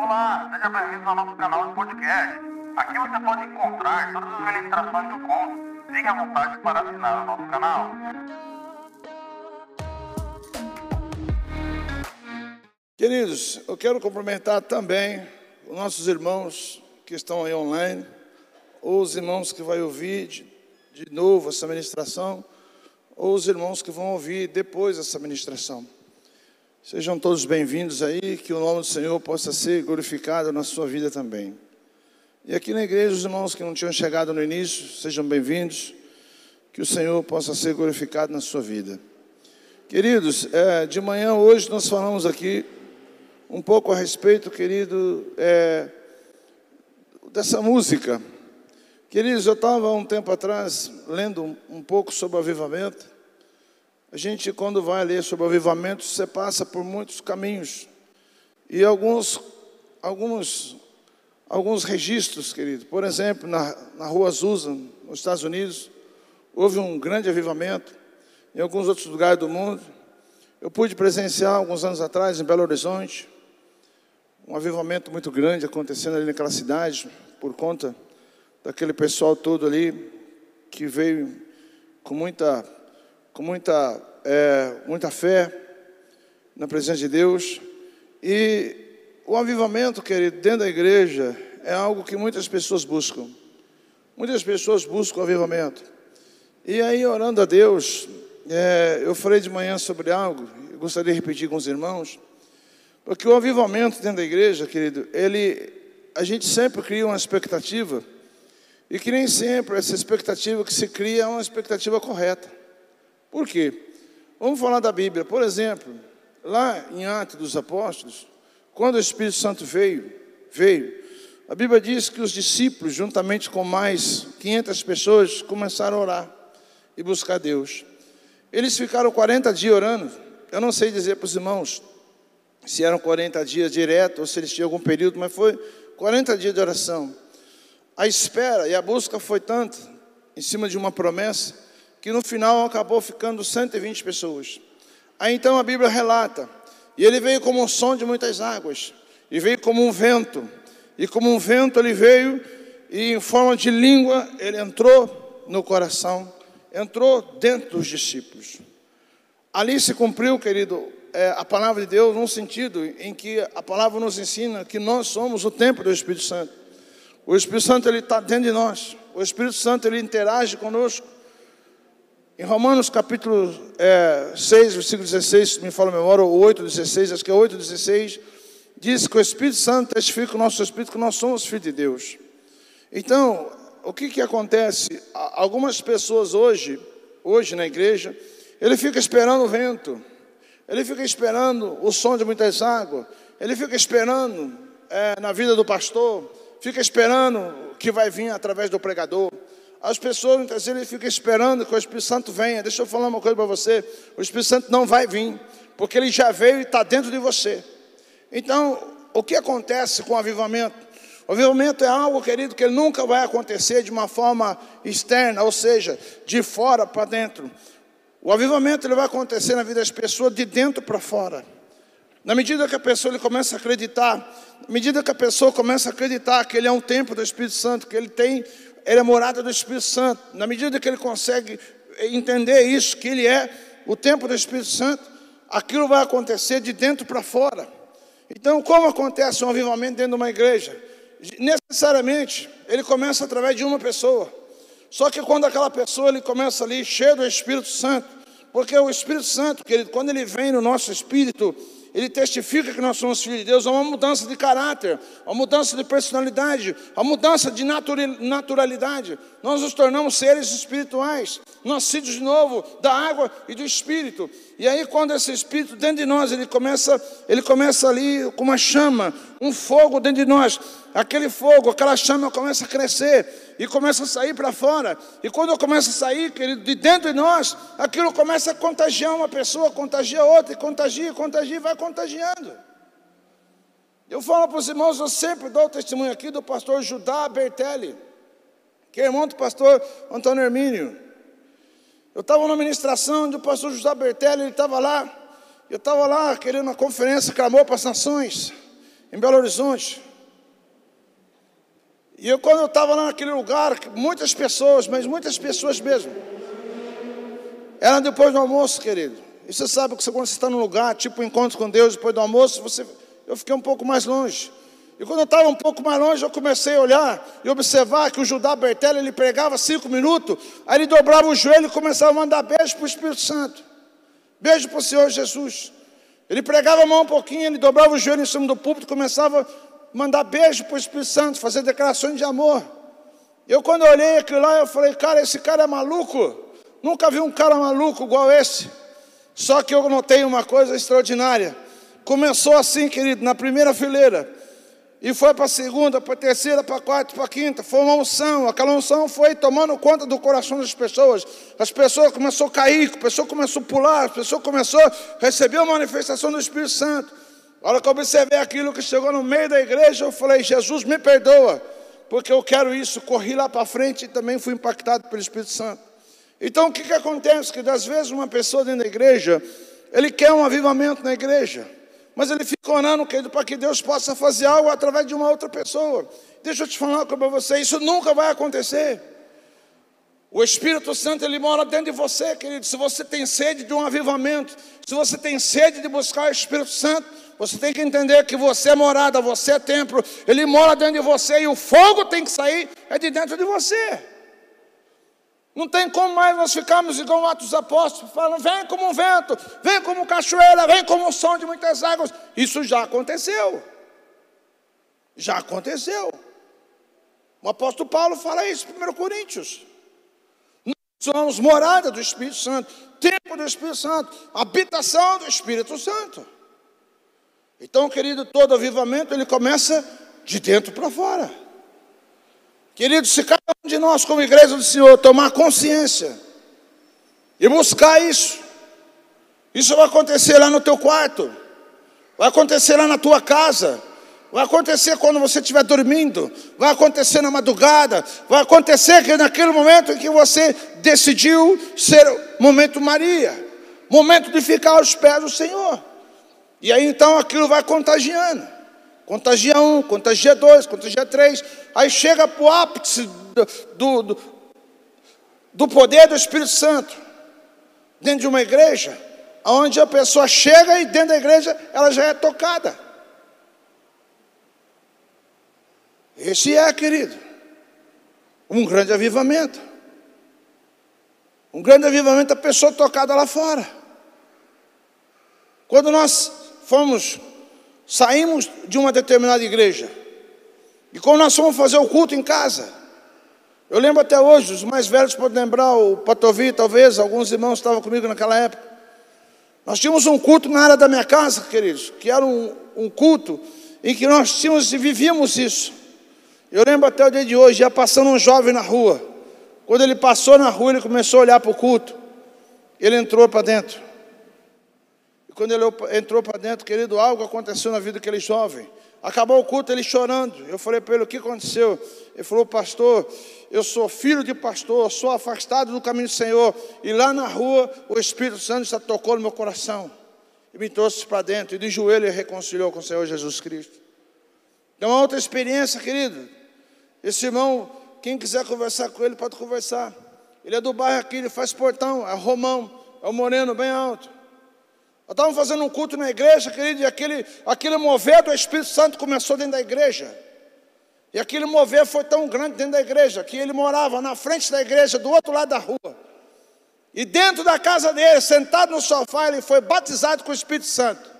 Olá, seja bem-vindo ao nosso canal de podcast. Aqui você pode encontrar todas as ministrações do conto. Fique à vontade para assinar o nosso canal. Queridos, eu quero cumprimentar também os nossos irmãos que estão aí online, ou os irmãos que vão ouvir de, de novo essa ministração, ou os irmãos que vão ouvir depois essa ministração. Sejam todos bem-vindos aí, que o nome do Senhor possa ser glorificado na sua vida também. E aqui na igreja, os irmãos que não tinham chegado no início, sejam bem-vindos, que o Senhor possa ser glorificado na sua vida. Queridos, é, de manhã hoje nós falamos aqui um pouco a respeito, querido, é, dessa música. Queridos, eu estava um tempo atrás lendo um, pouco sobre avivamento. A gente, quando vai ler sobre avivamento, você passa por muitos caminhos. E alguns, alguns, alguns registros, querido. Por exemplo, na, na rua Azusa, nos Estados Unidos, houve um grande avivamento. Em alguns outros lugares do mundo. Eu pude presenciar alguns anos atrás em Belo Horizonte um avivamento muito grande acontecendo ali naquela cidade, por conta daquele pessoal todo ali que veio com muita, com muita, é, muita fé na presença de Deus. E o avivamento, querido, dentro da igreja é algo que muitas pessoas buscam. Muitas pessoas buscam o avivamento. E aí, orando a Deus, é, eu falei de manhã sobre algo, eu gostaria de repetir com os irmãos. Porque o avivamento dentro da igreja, querido, ele, a gente sempre cria uma expectativa, e que nem sempre essa expectativa que se cria é uma expectativa correta. Por quê? Vamos falar da Bíblia. Por exemplo, lá em Atos dos Apóstolos, quando o Espírito Santo veio, veio, a Bíblia diz que os discípulos, juntamente com mais 500 pessoas, começaram a orar e buscar Deus. Eles ficaram 40 dias orando. Eu não sei dizer para os irmãos se eram 40 dias direto ou se eles tinham algum período, mas foi 40 dias de oração. A espera e a busca foi tanto em cima de uma promessa que no final acabou ficando 120 pessoas. Aí então a Bíblia relata, e ele veio como um som de muitas águas, e veio como um vento, e como um vento ele veio, e em forma de língua ele entrou no coração, entrou dentro dos discípulos. Ali se cumpriu, querido, é, a palavra de Deus num sentido em que a palavra nos ensina que nós somos o templo do Espírito Santo. O Espírito Santo ele está dentro de nós. O Espírito Santo ele interage conosco. Em Romanos capítulo é, 6, versículo 16, se me fala a memória, ou 8, 16, acho que é 8, 16, diz que o Espírito Santo testifica o nosso Espírito que nós somos filhos de Deus. Então, o que que acontece? Algumas pessoas hoje, hoje na igreja, ele fica esperando o vento. Ele fica esperando o som de muitas águas. Ele fica esperando é, na vida do pastor. Fica esperando que vai vir através do pregador. As pessoas muitas vezes ficam esperando que o Espírito Santo venha. Deixa eu falar uma coisa para você: o Espírito Santo não vai vir, porque ele já veio e está dentro de você. Então, o que acontece com o avivamento? O avivamento é algo, querido, que nunca vai acontecer de uma forma externa, ou seja, de fora para dentro. O avivamento ele vai acontecer na vida das pessoas de dentro para fora. Na medida que a pessoa ele começa a acreditar, na medida que a pessoa começa a acreditar que ele é um templo do Espírito Santo, que ele tem, ele é morada do Espírito Santo, na medida que ele consegue entender isso, que ele é o templo do Espírito Santo, aquilo vai acontecer de dentro para fora. Então, como acontece um avivamento dentro de uma igreja? Necessariamente, ele começa através de uma pessoa. Só que quando aquela pessoa ele começa ali cheio do Espírito Santo, porque o Espírito Santo, querido, quando ele vem no nosso espírito, ele testifica que nós somos filhos de Deus, há uma mudança de caráter, uma mudança de personalidade, uma mudança de naturalidade. Nós nos tornamos seres espirituais, nascidos de novo da água e do Espírito. E aí, quando esse Espírito dentro de nós, ele começa, ele começa ali com uma chama, um fogo dentro de nós. Aquele fogo, aquela chama começa a crescer e começa a sair para fora. E quando começa a sair, querido, de dentro de nós, aquilo começa a contagiar uma pessoa, contagia outra, e contagia, contagia, e vai contagiando. Eu falo para os irmãos, eu sempre dou o testemunho aqui do pastor Judá Bertelli, que é irmão do pastor Antônio Hermínio. Eu estava na ministração onde o pastor José Bertelli, ele estava lá, eu estava lá querendo uma conferência, clamou para as nações. em Belo Horizonte. E eu, quando eu estava lá naquele lugar, muitas pessoas, mas muitas pessoas mesmo, era depois do almoço, querido. E você sabe que quando você está num lugar, tipo um encontro com Deus, depois do almoço, você, eu fiquei um pouco mais longe. E quando eu estava um pouco mais longe, eu comecei a olhar e observar que o Judá Bertelli, ele pregava cinco minutos, aí ele dobrava o joelho e começava a mandar beijo para o Espírito Santo. Beijo para o Senhor Jesus. Ele pregava a mão um pouquinho, ele dobrava o joelho em cima do púlpito começava mandar beijo para o Espírito Santo, fazer declarações de amor. Eu, quando olhei aquilo lá, eu falei, cara, esse cara é maluco. Nunca vi um cara maluco igual esse. Só que eu notei uma coisa extraordinária. Começou assim, querido, na primeira fileira. E foi para a segunda, para a terceira, para a quarta, para a quinta. Foi uma unção. Aquela unção foi tomando conta do coração das pessoas. As pessoas começaram a cair, a pessoa começou a pular, a pessoa começou a receber a manifestação do Espírito Santo. A hora que eu observei aquilo que chegou no meio da igreja, eu falei: Jesus, me perdoa, porque eu quero isso. Corri lá para frente e também fui impactado pelo Espírito Santo. Então o que, que acontece? Que das vezes uma pessoa dentro da igreja, ele quer um avivamento na igreja, mas ele fica orando para que Deus possa fazer algo através de uma outra pessoa. Deixa eu te falar para você, isso nunca vai acontecer. O Espírito Santo, ele mora dentro de você, querido. Se você tem sede de um avivamento, se você tem sede de buscar o Espírito Santo, você tem que entender que você é morada, você é templo, ele mora dentro de você e o fogo tem que sair é de dentro de você. Não tem como mais nós ficarmos igual Atos Apóstolos, falando, vem como um vento, vem como cachoeira, vem como o som de muitas águas. Isso já aconteceu. Já aconteceu. O apóstolo Paulo fala isso em 1 Coríntios. Nós somos morada do Espírito Santo, tempo do Espírito Santo, habitação do Espírito Santo. Então, querido, todo avivamento ele começa de dentro para fora. Querido, se cada um de nós, como igreja do Senhor, tomar consciência e buscar isso, isso vai acontecer lá no teu quarto, vai acontecer lá na tua casa, vai acontecer quando você estiver dormindo, vai acontecer na madrugada, vai acontecer que naquele momento em que você decidiu ser momento Maria, momento de ficar aos pés do Senhor. E aí então aquilo vai contagiando. Contagia um, contagia dois, contagia três. Aí chega para o ápice do, do, do poder do Espírito Santo. Dentro de uma igreja, onde a pessoa chega e dentro da igreja ela já é tocada. Esse é, querido, um grande avivamento. Um grande avivamento, a pessoa tocada lá fora. Quando nós fomos Saímos de uma determinada igreja. E quando nós fomos fazer o culto em casa, eu lembro até hoje, os mais velhos podem lembrar, o Patovi, talvez, alguns irmãos estavam comigo naquela época. Nós tínhamos um culto na área da minha casa, queridos, que era um, um culto em que nós tínhamos e vivíamos isso. Eu lembro até o dia de hoje, ia passando um jovem na rua. Quando ele passou na rua, ele começou a olhar para o culto. Ele entrou para dentro. Quando ele entrou para dentro, querido, algo aconteceu na vida daquele jovem. Acabou o culto, ele chorando. Eu falei para ele: o que aconteceu? Ele falou: Pastor, eu sou filho de pastor, sou afastado do caminho do Senhor. E lá na rua, o Espírito Santo já tocou no meu coração. E me trouxe para dentro. E de joelho ele reconciliou com o Senhor Jesus Cristo. É uma outra experiência, querido. Esse irmão, quem quiser conversar com ele, pode conversar. Ele é do bairro aqui, ele faz portão, é romão, é um moreno bem alto. Nós estávamos fazendo um culto na igreja, querido, e aquele, aquele mover do Espírito Santo começou dentro da igreja. E aquele mover foi tão grande dentro da igreja que ele morava na frente da igreja, do outro lado da rua. E dentro da casa dele, sentado no sofá, ele foi batizado com o Espírito Santo.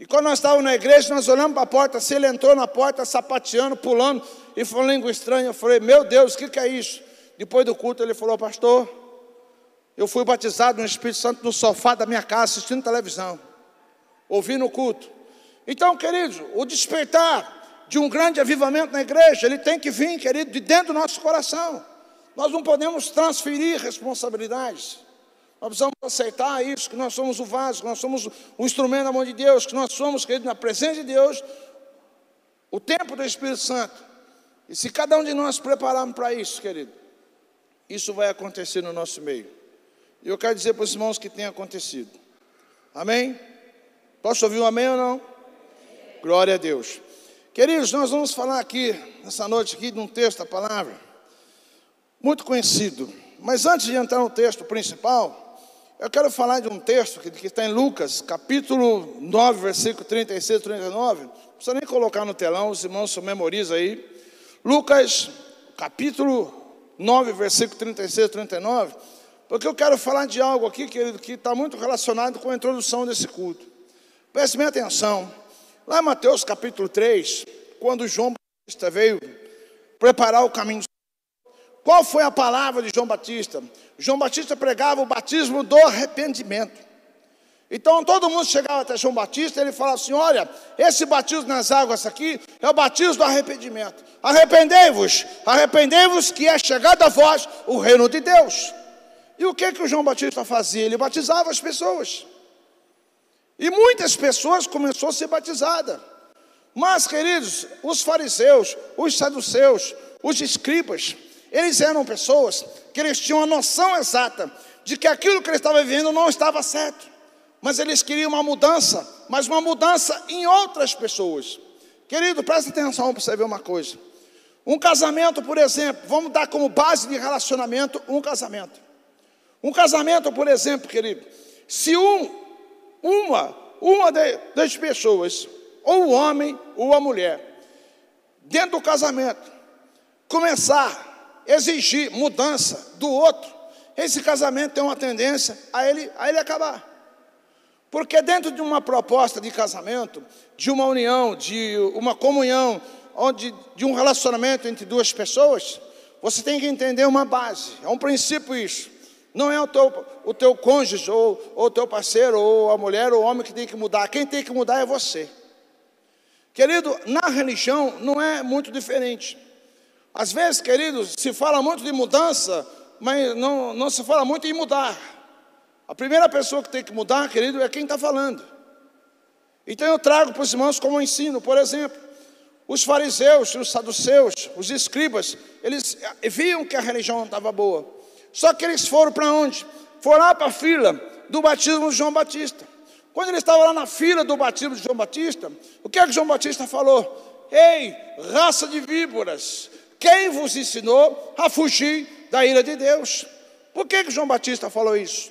E quando nós estávamos na igreja, nós olhamos para a porta, assim, ele entrou na porta, sapateando, pulando, e falou língua estranha. Eu falei, meu Deus, o que, que é isso? Depois do culto, ele falou, pastor, eu fui batizado no Espírito Santo no sofá da minha casa, assistindo televisão, ouvindo o culto. Então, queridos, o despertar de um grande avivamento na igreja, ele tem que vir, querido, de dentro do nosso coração. Nós não podemos transferir responsabilidades. Nós precisamos aceitar isso, que nós somos o vaso, que nós somos o instrumento da mão de Deus, que nós somos, querido, na presença de Deus, o tempo do Espírito Santo. E se cada um de nós prepararmos para isso, querido, isso vai acontecer no nosso meio. E eu quero dizer para os irmãos que tem acontecido. Amém? Posso ouvir um amém ou não? Glória a Deus. Queridos, nós vamos falar aqui, nessa noite aqui, de um texto da palavra, muito conhecido. Mas antes de entrar no texto principal, eu quero falar de um texto que, que está em Lucas, capítulo 9, versículo 36 e 39. Não precisa nem colocar no telão, os irmãos se memorizam aí. Lucas, capítulo 9, versículo 36 e 39. Porque eu quero falar de algo aqui, querido, que está muito relacionado com a introdução desse culto. Preste bem atenção. Lá em Mateus capítulo 3, quando João Batista veio preparar o caminho, qual foi a palavra de João Batista? João Batista pregava o batismo do arrependimento. Então todo mundo chegava até João Batista e ele falava assim: Olha, esse batismo nas águas aqui é o batismo do arrependimento. Arrependei-vos, arrependei-vos que é chegado a vós o reino de Deus. E o que que o João Batista fazia? Ele batizava as pessoas. E muitas pessoas começaram a ser batizadas. Mas, queridos, os fariseus, os saduceus, os escribas, eles eram pessoas que eles tinham a noção exata de que aquilo que eles estavam vivendo não estava certo. Mas eles queriam uma mudança, mas uma mudança em outras pessoas. Querido, presta atenção para você ver uma coisa. Um casamento, por exemplo, vamos dar como base de relacionamento um casamento. Um casamento, por exemplo, querido, se um, uma, uma das pessoas, ou o homem ou a mulher, dentro do casamento, começar a exigir mudança do outro, esse casamento tem uma tendência a ele, a ele acabar. Porque dentro de uma proposta de casamento, de uma união, de uma comunhão, onde, de um relacionamento entre duas pessoas, você tem que entender uma base, é um princípio isso. Não é o teu, o teu cônjuge, ou, o teu parceiro, ou a mulher, ou o homem que tem que mudar. Quem tem que mudar é você. Querido, na religião não é muito diferente. Às vezes, queridos, se fala muito de mudança, mas não, não se fala muito em mudar. A primeira pessoa que tem que mudar, querido, é quem está falando. Então eu trago para os irmãos como ensino, por exemplo, os fariseus, os saduceus, os escribas, eles viam que a religião não estava boa. Só que eles foram para onde? Foram lá para a fila do batismo de João Batista. Quando ele estava lá na fila do batismo de João Batista, o que é que João Batista falou? Ei, raça de víboras, quem vos ensinou a fugir da ira de Deus? Por que, que João Batista falou isso?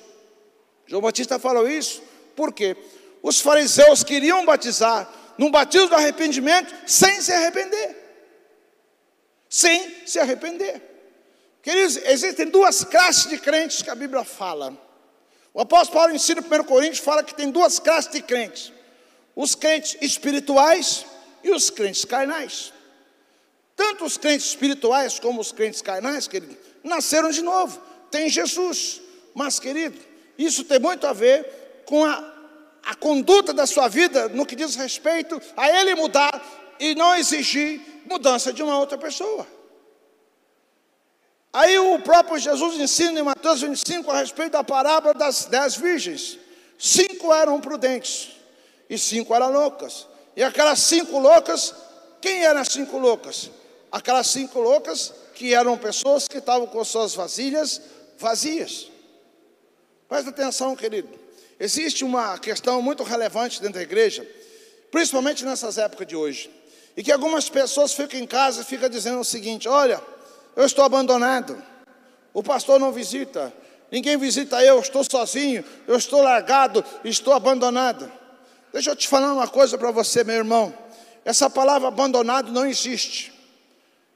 João Batista falou isso porque os fariseus queriam batizar num batismo do arrependimento sem se arrepender. Sem se arrepender. Queridos, existem duas classes de crentes que a Bíblia fala. O apóstolo Paulo ensina em 1 Coríntios, fala que tem duas classes de crentes: os crentes espirituais e os crentes carnais. Tanto os crentes espirituais como os crentes carnais, querido, nasceram de novo, tem Jesus. Mas, querido, isso tem muito a ver com a, a conduta da sua vida no que diz respeito a ele mudar e não exigir mudança de uma outra pessoa. Aí o próprio Jesus ensina em Mateus 25 a respeito da parábola das dez virgens. Cinco eram prudentes e cinco eram loucas. E aquelas cinco loucas, quem eram as cinco loucas? Aquelas cinco loucas que eram pessoas que estavam com suas vasilhas vazias. Presta atenção, querido. Existe uma questão muito relevante dentro da igreja, principalmente nessas épocas de hoje, e que algumas pessoas ficam em casa e ficam dizendo o seguinte: olha, eu estou abandonado. O pastor não visita. Ninguém visita eu, estou sozinho, eu estou largado, estou abandonado. Deixa eu te falar uma coisa para você, meu irmão. Essa palavra abandonado não existe.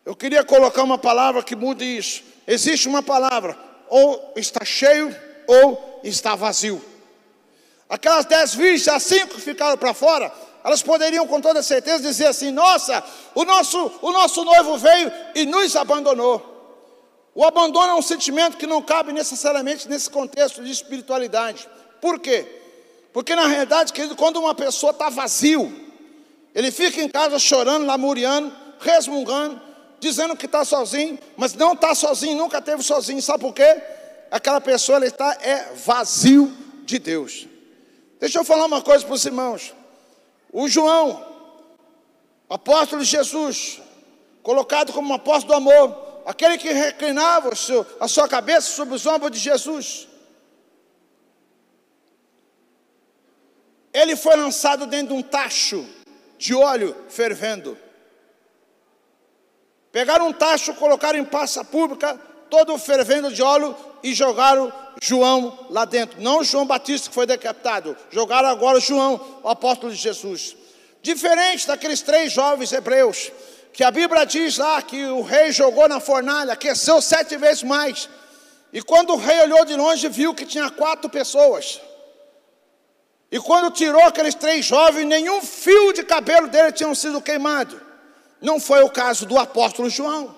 Eu queria colocar uma palavra que mude isso. Existe uma palavra, ou está cheio ou está vazio. Aquelas dez virgens, as cinco ficaram para fora, elas poderiam com toda certeza dizer assim: nossa, o nosso, o nosso noivo veio e nos abandonou. O abandono é um sentimento que não cabe necessariamente nesse contexto de espiritualidade. Por quê? Porque na realidade, querido, quando uma pessoa está vazio, ele fica em casa chorando, lamuriando, resmungando, dizendo que está sozinho, mas não está sozinho, nunca teve sozinho. Sabe por quê? Aquela pessoa está é vazio de Deus. Deixa eu falar uma coisa para os irmãos. O João, apóstolo de Jesus, colocado como um apóstolo do amor, aquele que reclinava a sua cabeça sobre os ombros de Jesus. Ele foi lançado dentro de um tacho de óleo fervendo. Pegaram um tacho, colocaram em praça pública, todo fervendo de óleo e jogaram João lá dentro. Não João Batista que foi decapitado, jogaram agora João, o apóstolo de Jesus. Diferente daqueles três jovens hebreus, que a Bíblia diz lá que o rei jogou na fornalha, aqueceu sete vezes mais. E quando o rei olhou de longe, viu que tinha quatro pessoas. E quando tirou aqueles três jovens, nenhum fio de cabelo dele tinha sido queimado. Não foi o caso do apóstolo João.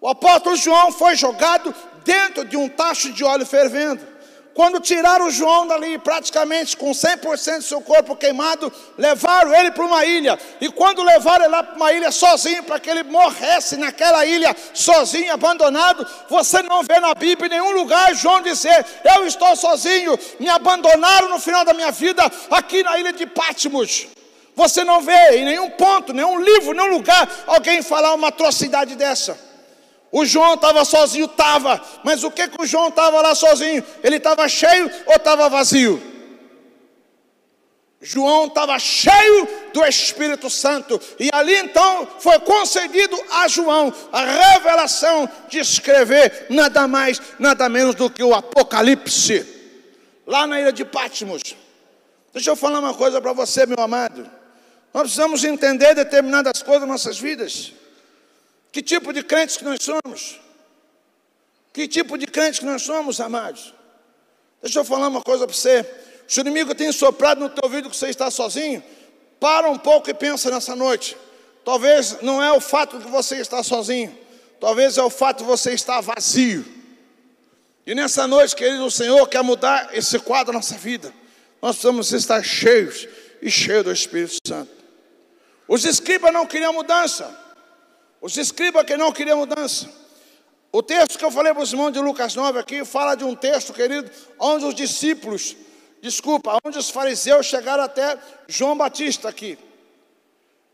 O apóstolo João foi jogado dentro de um tacho de óleo fervendo. Quando tiraram João dali, praticamente com 100% do seu corpo queimado, levaram ele para uma ilha. E quando levaram ele lá para uma ilha sozinho, para que ele morresse naquela ilha, sozinho, abandonado, você não vê na Bíblia em nenhum lugar João dizer: Eu estou sozinho, me abandonaram no final da minha vida aqui na ilha de Patmos. Você não vê em nenhum ponto, nenhum livro, nenhum lugar alguém falar uma atrocidade dessa. O João estava sozinho, estava, mas o que, que o João estava lá sozinho? Ele estava cheio ou estava vazio? João estava cheio do Espírito Santo, e ali então foi concedido a João a revelação de escrever nada mais, nada menos do que o Apocalipse, lá na ilha de Patmos. Deixa eu falar uma coisa para você, meu amado. Nós precisamos entender determinadas coisas nas nossas vidas. Que tipo de crentes que nós somos? Que tipo de crentes que nós somos, amados? Deixa eu falar uma coisa para você. Se o inimigo tem soprado no teu ouvido que você está sozinho, para um pouco e pensa nessa noite. Talvez não é o fato de você estar sozinho, talvez é o fato de você estar vazio. E nessa noite, querido, o Senhor quer mudar esse quadro da nossa vida. Nós precisamos estar cheios e cheios do Espírito Santo. Os escribas não queriam mudança. Os escribas que não queriam mudança. O texto que eu falei para os irmãos de Lucas 9 aqui fala de um texto, querido, onde os discípulos, desculpa, onde os fariseus chegaram até João Batista aqui.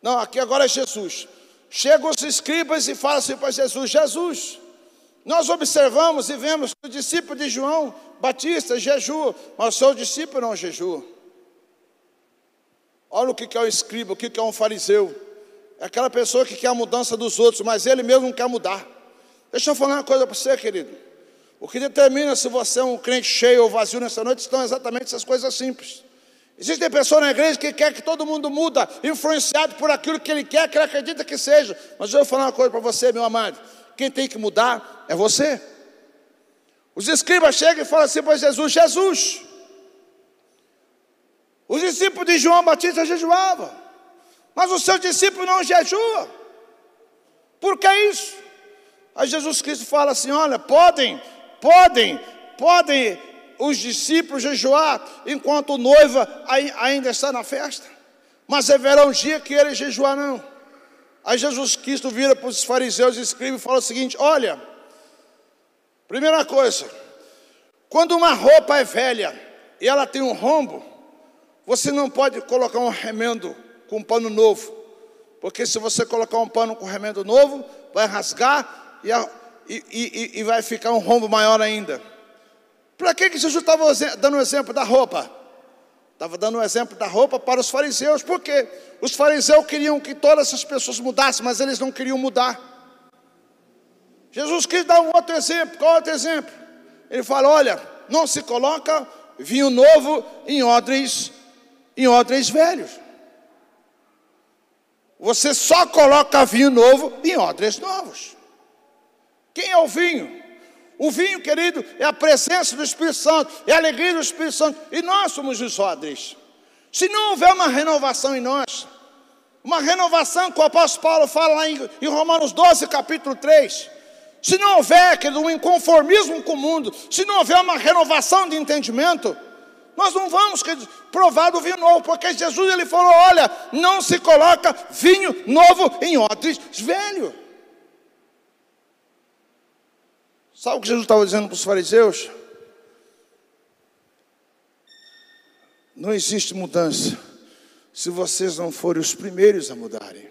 Não, aqui agora é Jesus. Chegam os escribas e falam assim para Jesus: Jesus, nós observamos e vemos que o discípulo de João Batista jejua, mas o seu discípulo não jejua. Olha o que é o escriba, o que é um fariseu. Aquela pessoa que quer a mudança dos outros, mas ele mesmo não quer mudar. Deixa eu falar uma coisa para você, querido. O que determina se você é um crente cheio ou vazio nessa noite estão exatamente essas coisas simples. Existem pessoas na igreja que quer que todo mundo muda, influenciado por aquilo que ele quer, que ele acredita que seja. Mas eu vou falar uma coisa para você, meu amado. Quem tem que mudar é você. Os escribas chegam e falam assim para Jesus: Jesus. Os discípulos de João Batista jejuavam. Mas o seu discípulo não jejua. Por que isso? Aí Jesus Cristo fala assim: olha, podem, podem, podem os discípulos jejuar enquanto o noiva ainda está na festa, mas haverá um dia que eles jejuarão. Aí Jesus Cristo vira para os fariseus e escreve e fala o seguinte: olha, primeira coisa, quando uma roupa é velha e ela tem um rombo, você não pode colocar um remendo com um pano novo. Porque se você colocar um pano com remendo novo, vai rasgar e, e, e, e vai ficar um rombo maior ainda. Para que, que Jesus estava dando o exemplo da roupa? Estava dando o exemplo da roupa para os fariseus, porque os fariseus queriam que todas essas pessoas mudassem, mas eles não queriam mudar. Jesus quis dar um outro exemplo. Qual outro exemplo? Ele fala: olha, não se coloca vinho novo em odres, em odres velhos. Você só coloca vinho novo em odres novos. Quem é o vinho? O vinho, querido, é a presença do Espírito Santo, é a alegria do Espírito Santo, e nós somos os odres. Se não houver uma renovação em nós, uma renovação que o apóstolo Paulo fala lá em, em Romanos 12, capítulo 3, se não houver querido, um inconformismo com o mundo, se não houver uma renovação de entendimento, nós não vamos provar do vinho novo, porque Jesus ele falou: olha, não se coloca vinho novo em odres velho. Sabe o que Jesus estava dizendo para os fariseus? Não existe mudança se vocês não forem os primeiros a mudarem.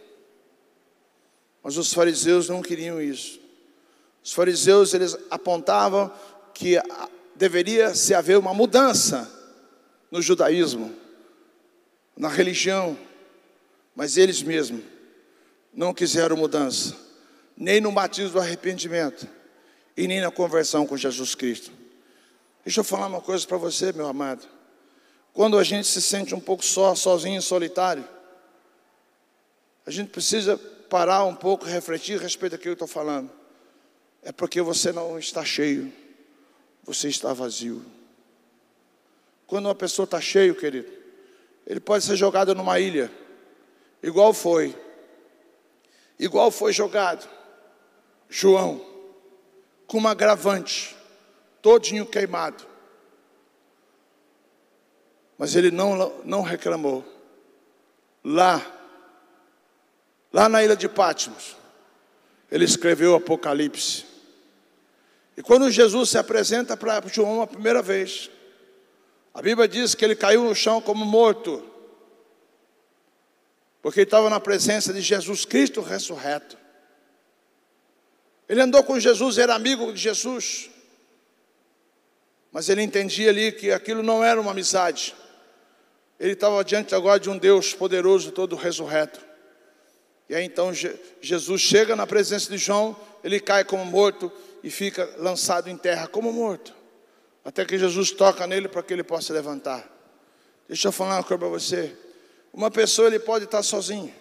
Mas os fariseus não queriam isso. Os fariseus eles apontavam que deveria se haver uma mudança no judaísmo, na religião, Mas eles mesmos não quiseram mudança, nem no batismo do arrependimento e nem na conversão com Jesus Cristo. Deixa eu falar uma coisa para você, meu amado. Quando a gente se sente um pouco só, sozinho, solitário, a gente precisa parar um pouco, refletir a respeito daquilo que eu estou falando. É porque você não está cheio, você está vazio. Quando uma pessoa está cheio, querido, ele pode ser jogado numa ilha, igual foi, igual foi jogado João, com uma agravante, todinho queimado. Mas ele não, não reclamou. Lá, lá na ilha de Patmos, ele escreveu o Apocalipse. E quando Jesus se apresenta para João a primeira vez, a Bíblia diz que ele caiu no chão como morto, porque ele estava na presença de Jesus Cristo ressurreto. Ele andou com Jesus, era amigo de Jesus, mas ele entendia ali que aquilo não era uma amizade, ele estava diante agora de um Deus poderoso, todo ressurreto. E aí então Jesus chega na presença de João, ele cai como morto e fica lançado em terra como morto. Até que Jesus toca nele para que ele possa levantar. Deixa eu falar uma coisa para você. Uma pessoa ele pode estar sozinho,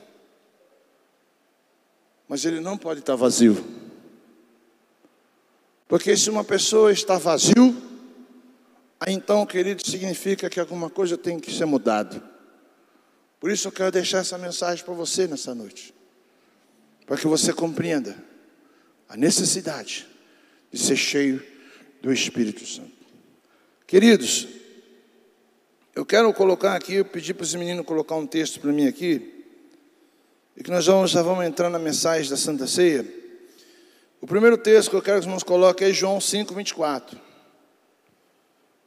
mas ele não pode estar vazio. Porque se uma pessoa está vazio, então, querido, significa que alguma coisa tem que ser mudada. Por isso eu quero deixar essa mensagem para você nessa noite. Para que você compreenda a necessidade de ser cheio do Espírito Santo. Queridos, eu quero colocar aqui, eu pedi para esse menino colocar um texto para mim aqui, e que nós vamos, já vamos entrar na mensagem da Santa Ceia. O primeiro texto que eu quero que os irmãos coloquem é João 5, 24.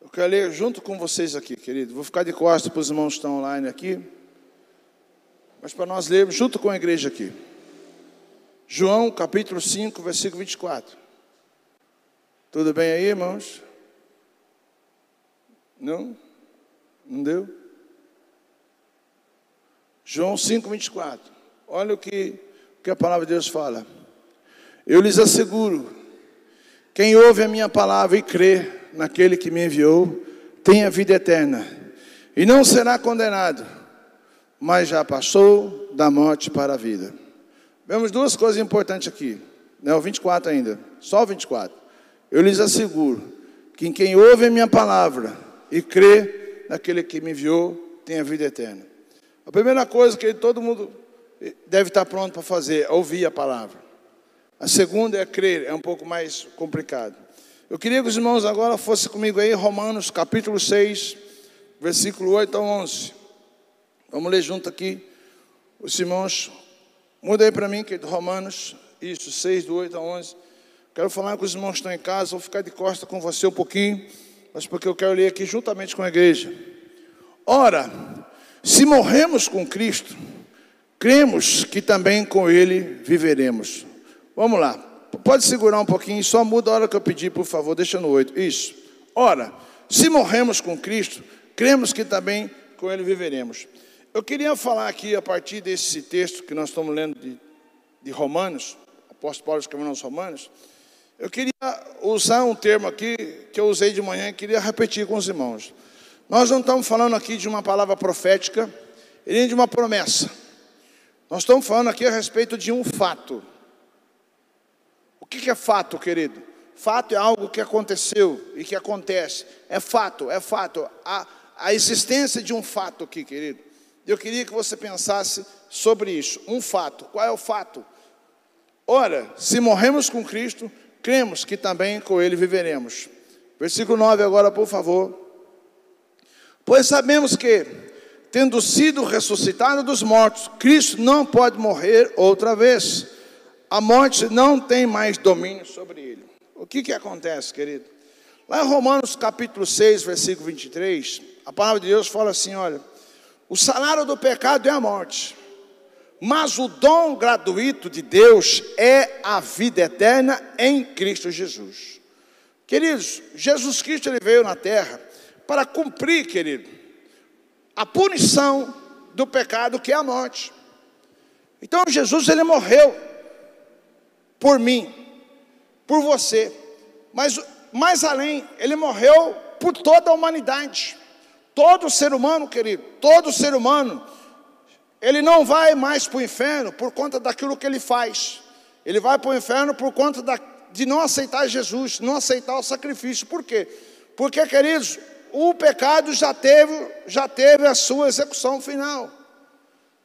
Eu quero ler junto com vocês aqui, querido. Vou ficar de costas para os irmãos que estão online aqui. Mas para nós lermos junto com a igreja aqui. João capítulo 5, versículo 24. Tudo bem aí, irmãos? Não? Não deu? João 5, 24. Olha o que, o que a palavra de Deus fala. Eu lhes asseguro: quem ouve a minha palavra e crê naquele que me enviou, tem a vida eterna, e não será condenado, mas já passou da morte para a vida. Vemos duas coisas importantes aqui, não é o 24 ainda, só o 24. Eu lhes asseguro que quem ouve a minha palavra e crê naquele que me enviou, tem a vida eterna. A primeira coisa que todo mundo deve estar pronto para fazer é ouvir a palavra. A segunda é crer, é um pouco mais complicado. Eu queria que os irmãos agora fossem comigo aí, Romanos capítulo 6, versículo 8 a 11. Vamos ler junto aqui. Os irmãos, muda aí para mim, que é Romanos, isso, 6, do 8 a 11. Quero falar com os irmãos que estão em casa, vou ficar de costa com você um pouquinho, mas porque eu quero ler aqui juntamente com a igreja. Ora, se morremos com Cristo, cremos que também com Ele viveremos. Vamos lá, pode segurar um pouquinho, só muda a hora que eu pedir, por favor, deixa no oito. Isso. Ora, se morremos com Cristo, cremos que também com Ele viveremos. Eu queria falar aqui a partir desse texto que nós estamos lendo de, de Romanos, apóstolo Paulo escrevendo aos Romanos. Eu queria usar um termo aqui que eu usei de manhã e queria repetir com os irmãos. Nós não estamos falando aqui de uma palavra profética e nem de uma promessa. Nós estamos falando aqui a respeito de um fato. O que é fato, querido? Fato é algo que aconteceu e que acontece. É fato, é fato. A, a existência de um fato aqui, querido. Eu queria que você pensasse sobre isso. Um fato. Qual é o fato? Ora, se morremos com Cristo, cremos que também com ele viveremos. Versículo 9 agora, por favor. Pois sabemos que, tendo sido ressuscitado dos mortos, Cristo não pode morrer outra vez. A morte não tem mais domínio sobre ele. O que que acontece, querido? Lá em Romanos capítulo 6, versículo 23, a palavra de Deus fala assim, olha, o salário do pecado é a morte. Mas o dom gratuito de Deus é a vida eterna em Cristo Jesus. Queridos, Jesus Cristo ele veio na terra para cumprir, querido, a punição do pecado que é a morte. Então Jesus ele morreu por mim, por você, mas mais além, ele morreu por toda a humanidade. Todo ser humano, querido, todo ser humano, ele não vai mais para o inferno por conta daquilo que ele faz. Ele vai para o inferno por conta da, de não aceitar Jesus, não aceitar o sacrifício. Por quê? Porque, queridos, o pecado já teve, já teve a sua execução final.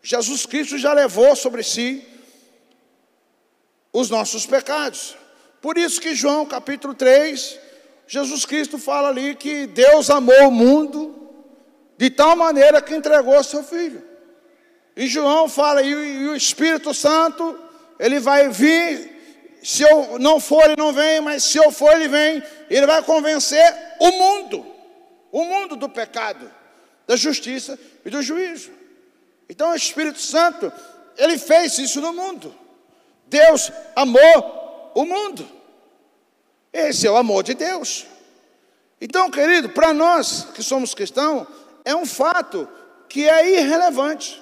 Jesus Cristo já levou sobre si os nossos pecados. Por isso que João capítulo 3, Jesus Cristo fala ali que Deus amou o mundo de tal maneira que entregou seu filho. E João fala, e, e o Espírito Santo, ele vai vir, se eu não for, ele não vem, mas se eu for, ele vem, ele vai convencer o mundo, o mundo do pecado, da justiça e do juízo. Então o Espírito Santo, ele fez isso no mundo. Deus amou o mundo. Esse é o amor de Deus. Então, querido, para nós que somos cristãos, é um fato que é irrelevante.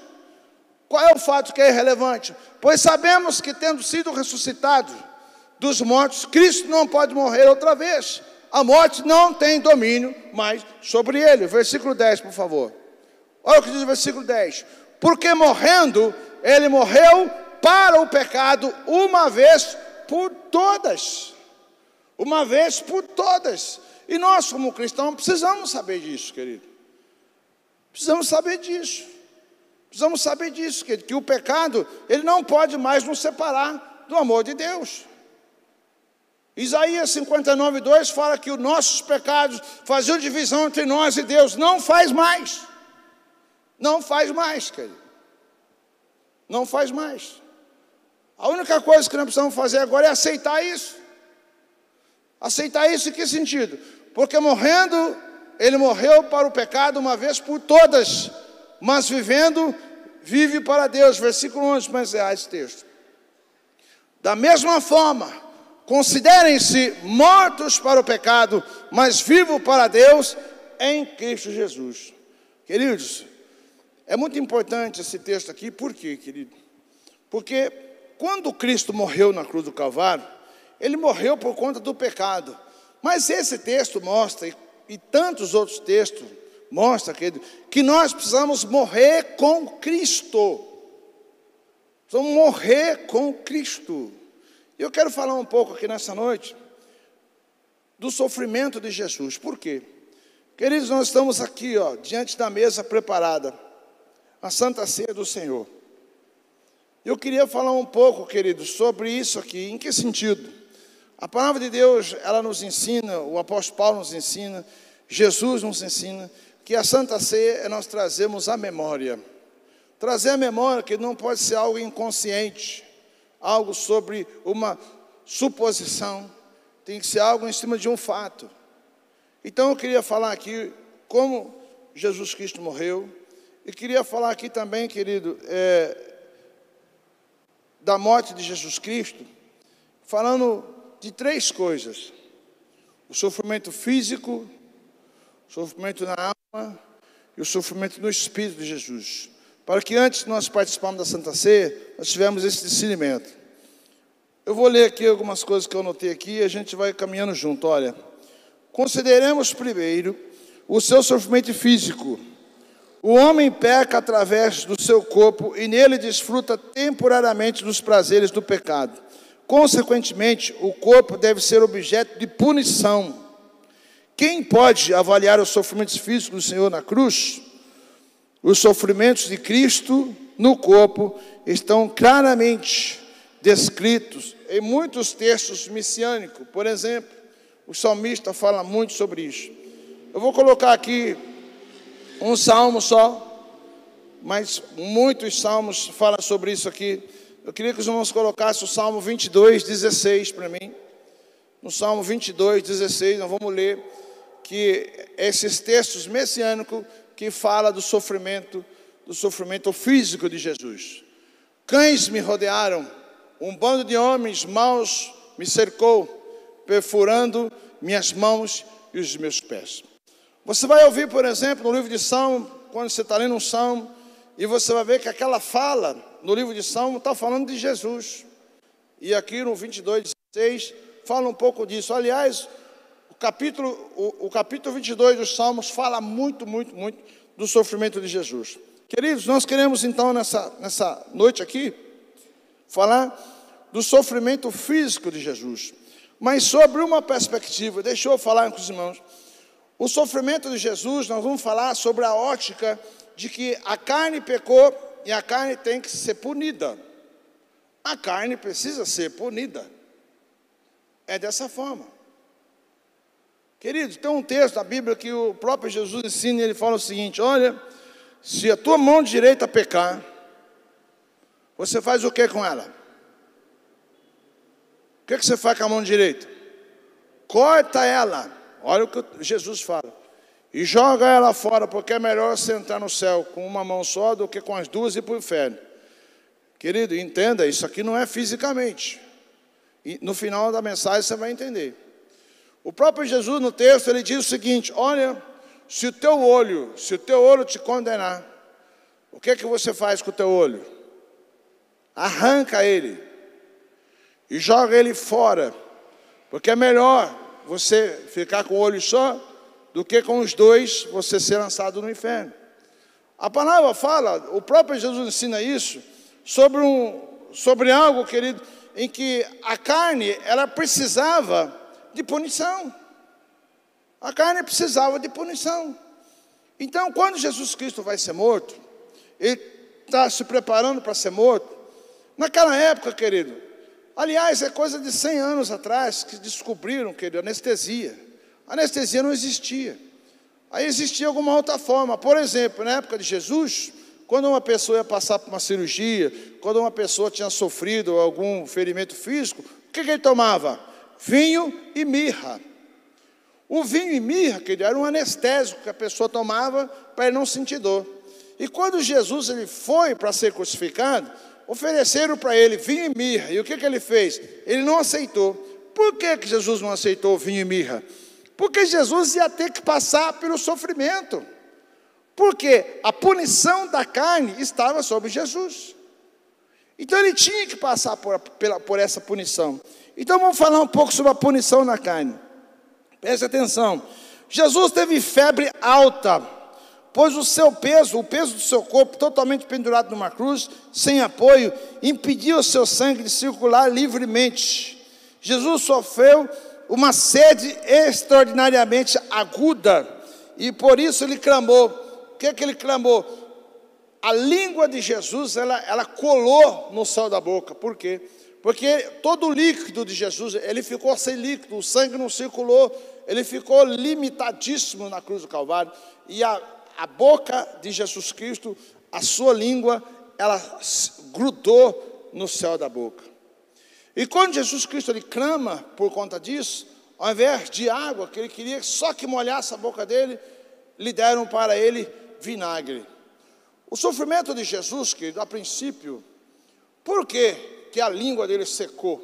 Qual é o fato que é irrelevante? Pois sabemos que, tendo sido ressuscitado dos mortos, Cristo não pode morrer outra vez. A morte não tem domínio mais sobre ele. Versículo 10, por favor. Olha o que diz o versículo 10. Porque morrendo, ele morreu para o pecado uma vez por todas. Uma vez por todas. E nós, como cristãos, precisamos saber disso, querido. Precisamos saber disso. Precisamos saber disso, que, que o pecado, ele não pode mais nos separar do amor de Deus. Isaías 59, 2 fala que os nossos pecados faziam divisão entre nós e Deus. Não faz mais. Não faz mais, querido. Não faz mais. A única coisa que nós precisamos fazer agora é aceitar isso. Aceitar isso em que sentido? Porque morrendo ele morreu para o pecado uma vez por todas, mas vivendo, vive para Deus. Versículo 11, mas é esse texto. Da mesma forma, considerem-se mortos para o pecado, mas vivos para Deus em Cristo Jesus. Queridos, é muito importante esse texto aqui, por quê, querido? Porque quando Cristo morreu na cruz do Calvário, ele morreu por conta do pecado. Mas esse texto mostra, e tantos outros textos mostram que, que nós precisamos morrer com Cristo. Precisamos morrer com Cristo. E eu quero falar um pouco aqui nessa noite do sofrimento de Jesus. Por quê? Queridos, nós estamos aqui, ó, diante da mesa preparada, a Santa Ceia do Senhor. Eu queria falar um pouco, queridos, sobre isso aqui. Em que sentido? A palavra de Deus, ela nos ensina, o apóstolo Paulo nos ensina, Jesus nos ensina, que a Santa Ceia é nós trazemos a memória. Trazer a memória que não pode ser algo inconsciente, algo sobre uma suposição, tem que ser algo em cima de um fato. Então eu queria falar aqui como Jesus Cristo morreu, e queria falar aqui também, querido, é, da morte de Jesus Cristo, falando de três coisas: o sofrimento físico, sofrimento na alma e o sofrimento no espírito de Jesus. Para que antes de nós participarmos da Santa Ceia, nós tivemos esse discernimento. Eu vou ler aqui algumas coisas que eu anotei aqui e a gente vai caminhando junto. Olha, consideremos primeiro o seu sofrimento físico. O homem peca através do seu corpo e nele desfruta temporariamente dos prazeres do pecado. Consequentemente, o corpo deve ser objeto de punição. Quem pode avaliar os sofrimentos físicos do Senhor na cruz? Os sofrimentos de Cristo no corpo estão claramente descritos em muitos textos messiânicos. Por exemplo, o salmista fala muito sobre isso. Eu vou colocar aqui um salmo só, mas muitos salmos falam sobre isso aqui. Eu queria que os irmãos colocassem o Salmo 22, 16 para mim. No Salmo 22, 16, nós vamos ler que esses textos messiânicos que fala do sofrimento, do sofrimento físico de Jesus. Cães me rodearam, um bando de homens maus me cercou, perfurando minhas mãos e os meus pés. Você vai ouvir, por exemplo, no livro de Salmo, quando você está lendo um Salmo, e você vai ver que aquela fala no livro de Salmo está falando de Jesus. E aqui no 22, 16, fala um pouco disso. Aliás, capítulo, o, o capítulo 22 dos Salmos fala muito, muito, muito do sofrimento de Jesus. Queridos, nós queremos então nessa, nessa noite aqui falar do sofrimento físico de Jesus, mas sobre uma perspectiva, deixa eu falar com os irmãos. O sofrimento de Jesus, nós vamos falar sobre a ótica de que a carne pecou e a carne tem que ser punida. A carne precisa ser punida. É dessa forma. Queridos, tem um texto da Bíblia que o próprio Jesus ensina, e ele fala o seguinte: olha, se a tua mão direita pecar, você faz o que com ela? O que, que você faz com a mão direita? Corta ela. Olha o que Jesus fala. E joga ela fora, porque é melhor sentar no céu com uma mão só do que com as duas e para o inferno. Querido, entenda, isso aqui não é fisicamente. E no final da mensagem você vai entender. O próprio Jesus no texto ele diz o seguinte: olha, se o teu olho, se o teu olho te condenar, o que é que você faz com o teu olho? Arranca ele e joga ele fora, porque é melhor você ficar com o olho só do que com os dois você ser lançado no inferno. A palavra fala, o próprio Jesus ensina isso sobre um sobre algo, querido, em que a carne ela precisava de punição. A carne precisava de punição. Então, quando Jesus Cristo vai ser morto, ele está se preparando para ser morto. Naquela época, querido, aliás, é coisa de 100 anos atrás que descobriram, querido, anestesia. A anestesia não existia. Aí existia alguma outra forma. Por exemplo, na época de Jesus, quando uma pessoa ia passar por uma cirurgia, quando uma pessoa tinha sofrido algum ferimento físico, o que, que ele tomava? Vinho e mirra. O vinho e mirra, querido, era um anestésico que a pessoa tomava para não sentir dor. E quando Jesus ele foi para ser crucificado, ofereceram para ele vinho e mirra. E o que, que ele fez? Ele não aceitou. Por que, que Jesus não aceitou vinho e mirra? Porque Jesus ia ter que passar pelo sofrimento. Porque a punição da carne estava sobre Jesus. Então ele tinha que passar por, por essa punição. Então vamos falar um pouco sobre a punição na carne. Preste atenção. Jesus teve febre alta, pois o seu peso, o peso do seu corpo, totalmente pendurado numa cruz, sem apoio, impedia o seu sangue de circular livremente. Jesus sofreu uma sede extraordinariamente aguda, e por isso ele clamou. O que, que ele clamou? A língua de Jesus, ela, ela colou no céu da boca. Por quê? Porque todo o líquido de Jesus, ele ficou sem líquido, o sangue não circulou, ele ficou limitadíssimo na cruz do Calvário. E a, a boca de Jesus Cristo, a sua língua, ela grudou no céu da boca. E quando Jesus Cristo ele clama por conta disso, ao invés de água, que ele queria só que molhasse a boca dele, lhe deram para ele vinagre. O sofrimento de Jesus, querido, a princípio, por quê? Que a língua dele secou.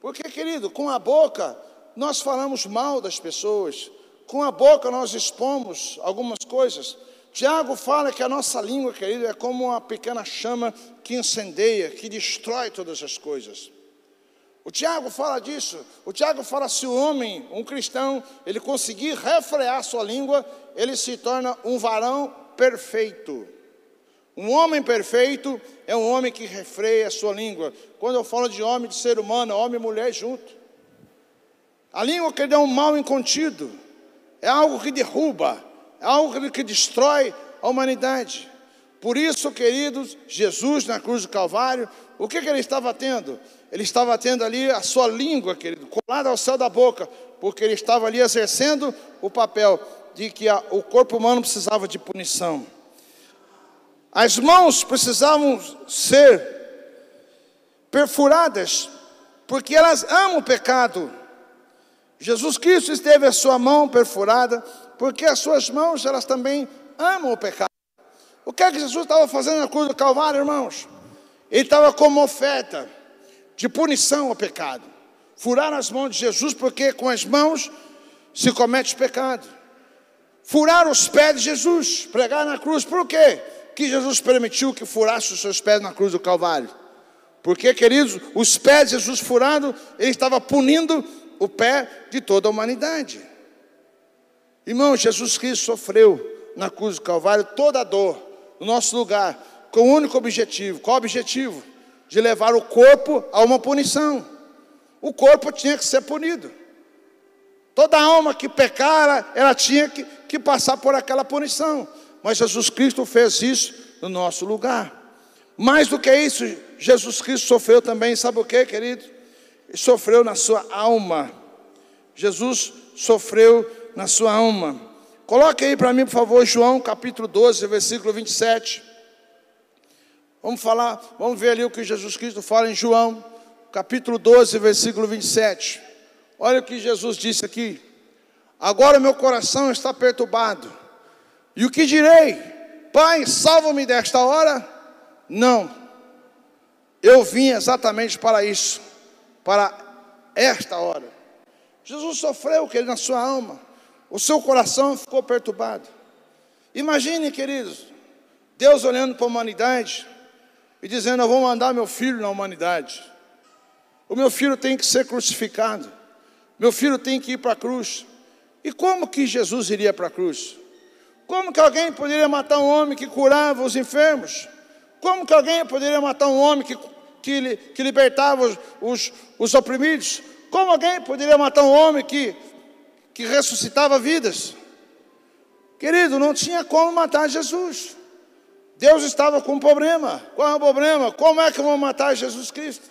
Porque, querido, com a boca nós falamos mal das pessoas, com a boca nós expomos algumas coisas. Tiago fala que a nossa língua, querido, é como uma pequena chama que incendeia, que destrói todas as coisas. O Tiago fala disso. O Tiago fala se o homem, um cristão, ele conseguir refrear sua língua, ele se torna um varão perfeito. Um homem perfeito é um homem que refreia a sua língua. Quando eu falo de homem, de ser humano, homem e mulher junto. A língua que é um mal incontido, é algo que derruba, é algo que destrói a humanidade. Por isso, queridos, Jesus na cruz do Calvário, o que, que ele estava tendo? Ele estava tendo ali a sua língua, querido, colada ao céu da boca, porque ele estava ali exercendo o papel de que a, o corpo humano precisava de punição. As mãos precisavam ser perfuradas, porque elas amam o pecado. Jesus Cristo esteve a sua mão perfurada, porque as suas mãos, elas também amam o pecado. O que é que Jesus estava fazendo na cruz do Calvário, irmãos? Ele estava como oferta de punição ao pecado. Furar as mãos de Jesus, porque com as mãos se comete pecado. Furar os pés de Jesus, pregar na cruz, por quê? Que Jesus permitiu que furasse os seus pés na cruz do Calvário? Porque, queridos, os pés de Jesus furando, ele estava punindo o pé de toda a humanidade. Irmão, Jesus Cristo sofreu na cruz do Calvário toda a dor, no nosso lugar, com o um único objetivo. Qual o objetivo? De levar o corpo a uma punição. O corpo tinha que ser punido. Toda alma que pecara, ela tinha que, que passar por aquela punição. Mas Jesus Cristo fez isso no nosso lugar. Mais do que isso, Jesus Cristo sofreu também, sabe o que, querido? Sofreu na sua alma. Jesus sofreu na sua alma. Coloque aí para mim, por favor, João capítulo 12, versículo 27. Vamos falar, vamos ver ali o que Jesus Cristo fala em João, capítulo 12, versículo 27. Olha o que Jesus disse aqui. Agora meu coração está perturbado. E o que direi? Pai, salva-me desta hora? Não. Eu vim exatamente para isso, para esta hora. Jesus sofreu, que ele na sua alma, o seu coração ficou perturbado. Imagine, queridos, Deus olhando para a humanidade e dizendo: Eu vou mandar meu filho na humanidade. O meu filho tem que ser crucificado. Meu filho tem que ir para a cruz. E como que Jesus iria para a cruz? Como que alguém poderia matar um homem que curava os enfermos? Como que alguém poderia matar um homem que, que, que libertava os, os, os oprimidos? Como alguém poderia matar um homem que, que ressuscitava vidas? Querido, não tinha como matar Jesus. Deus estava com um problema. Qual é o problema? Como é que vão matar Jesus Cristo?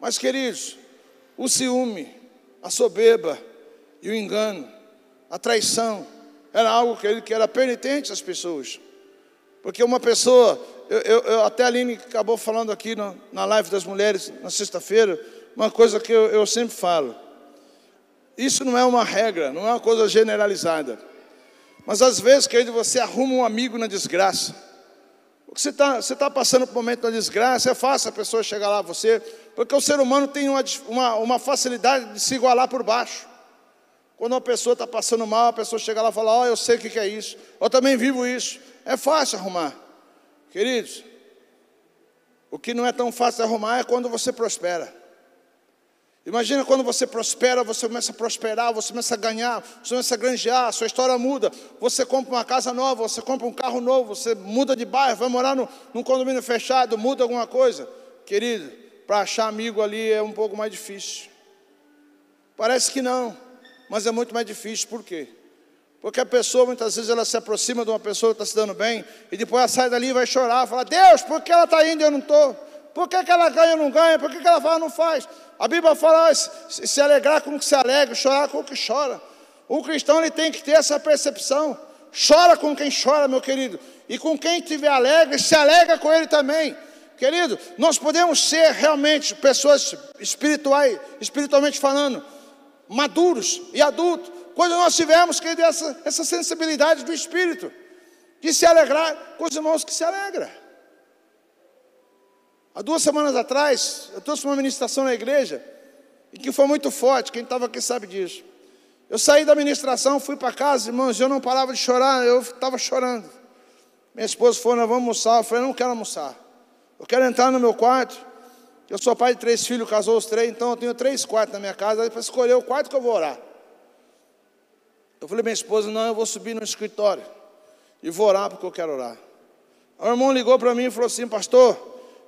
Mas, queridos, o ciúme, a soberba e o engano, a traição, era algo que, que era penitente às pessoas. Porque uma pessoa, eu, eu, eu até a Aline acabou falando aqui no, na live das mulheres, na sexta-feira, uma coisa que eu, eu sempre falo. Isso não é uma regra, não é uma coisa generalizada. Mas às vezes, querido, você arruma um amigo na desgraça. Porque você está você tá passando por um momento da desgraça, é fácil a pessoa chegar lá a você, porque o ser humano tem uma, uma, uma facilidade de se igualar por baixo. Quando uma pessoa está passando mal, a pessoa chega lá e fala, ó, oh, eu sei o que é isso, eu também vivo isso. É fácil arrumar. Queridos, o que não é tão fácil arrumar é quando você prospera. Imagina quando você prospera, você começa a prosperar, você começa a ganhar, você começa a granjear, sua história muda. Você compra uma casa nova, você compra um carro novo, você muda de bairro, vai morar no, num condomínio fechado, muda alguma coisa. Querido, para achar amigo ali é um pouco mais difícil. Parece que não, mas é muito mais difícil. Por quê? Porque a pessoa, muitas vezes, ela se aproxima de uma pessoa que está se dando bem, e depois ela sai dali e vai chorar, fala, Deus, por que ela está indo e eu não estou? Por que, que ela ganha e não ganha? Por que, que ela fala não faz? A Bíblia fala ah, se, se alegrar com o que se alegra, chorar com o que chora. O cristão ele tem que ter essa percepção. Chora com quem chora, meu querido. E com quem estiver alegre, se alegra com ele também. Querido, nós podemos ser realmente pessoas espirituais, espiritualmente falando, maduros e adultos, quando nós tivermos, querido, essa, essa sensibilidade do espírito, de se alegrar com os irmãos que se alegram. Há duas semanas atrás, eu trouxe uma ministração na igreja, e que foi muito forte, quem estava aqui sabe disso. Eu saí da ministração, fui para casa, irmãos, eu não parava de chorar, eu estava chorando. Minha esposa falou, nós vamos almoçar. Eu falei, não quero almoçar. Eu quero entrar no meu quarto. Eu sou pai de três filhos, casou os três, então eu tenho três quartos na minha casa, para escolher o quarto que eu vou orar. Eu falei, minha esposa, não, eu vou subir no escritório e vou orar porque eu quero orar. O irmão ligou para mim e falou assim, pastor,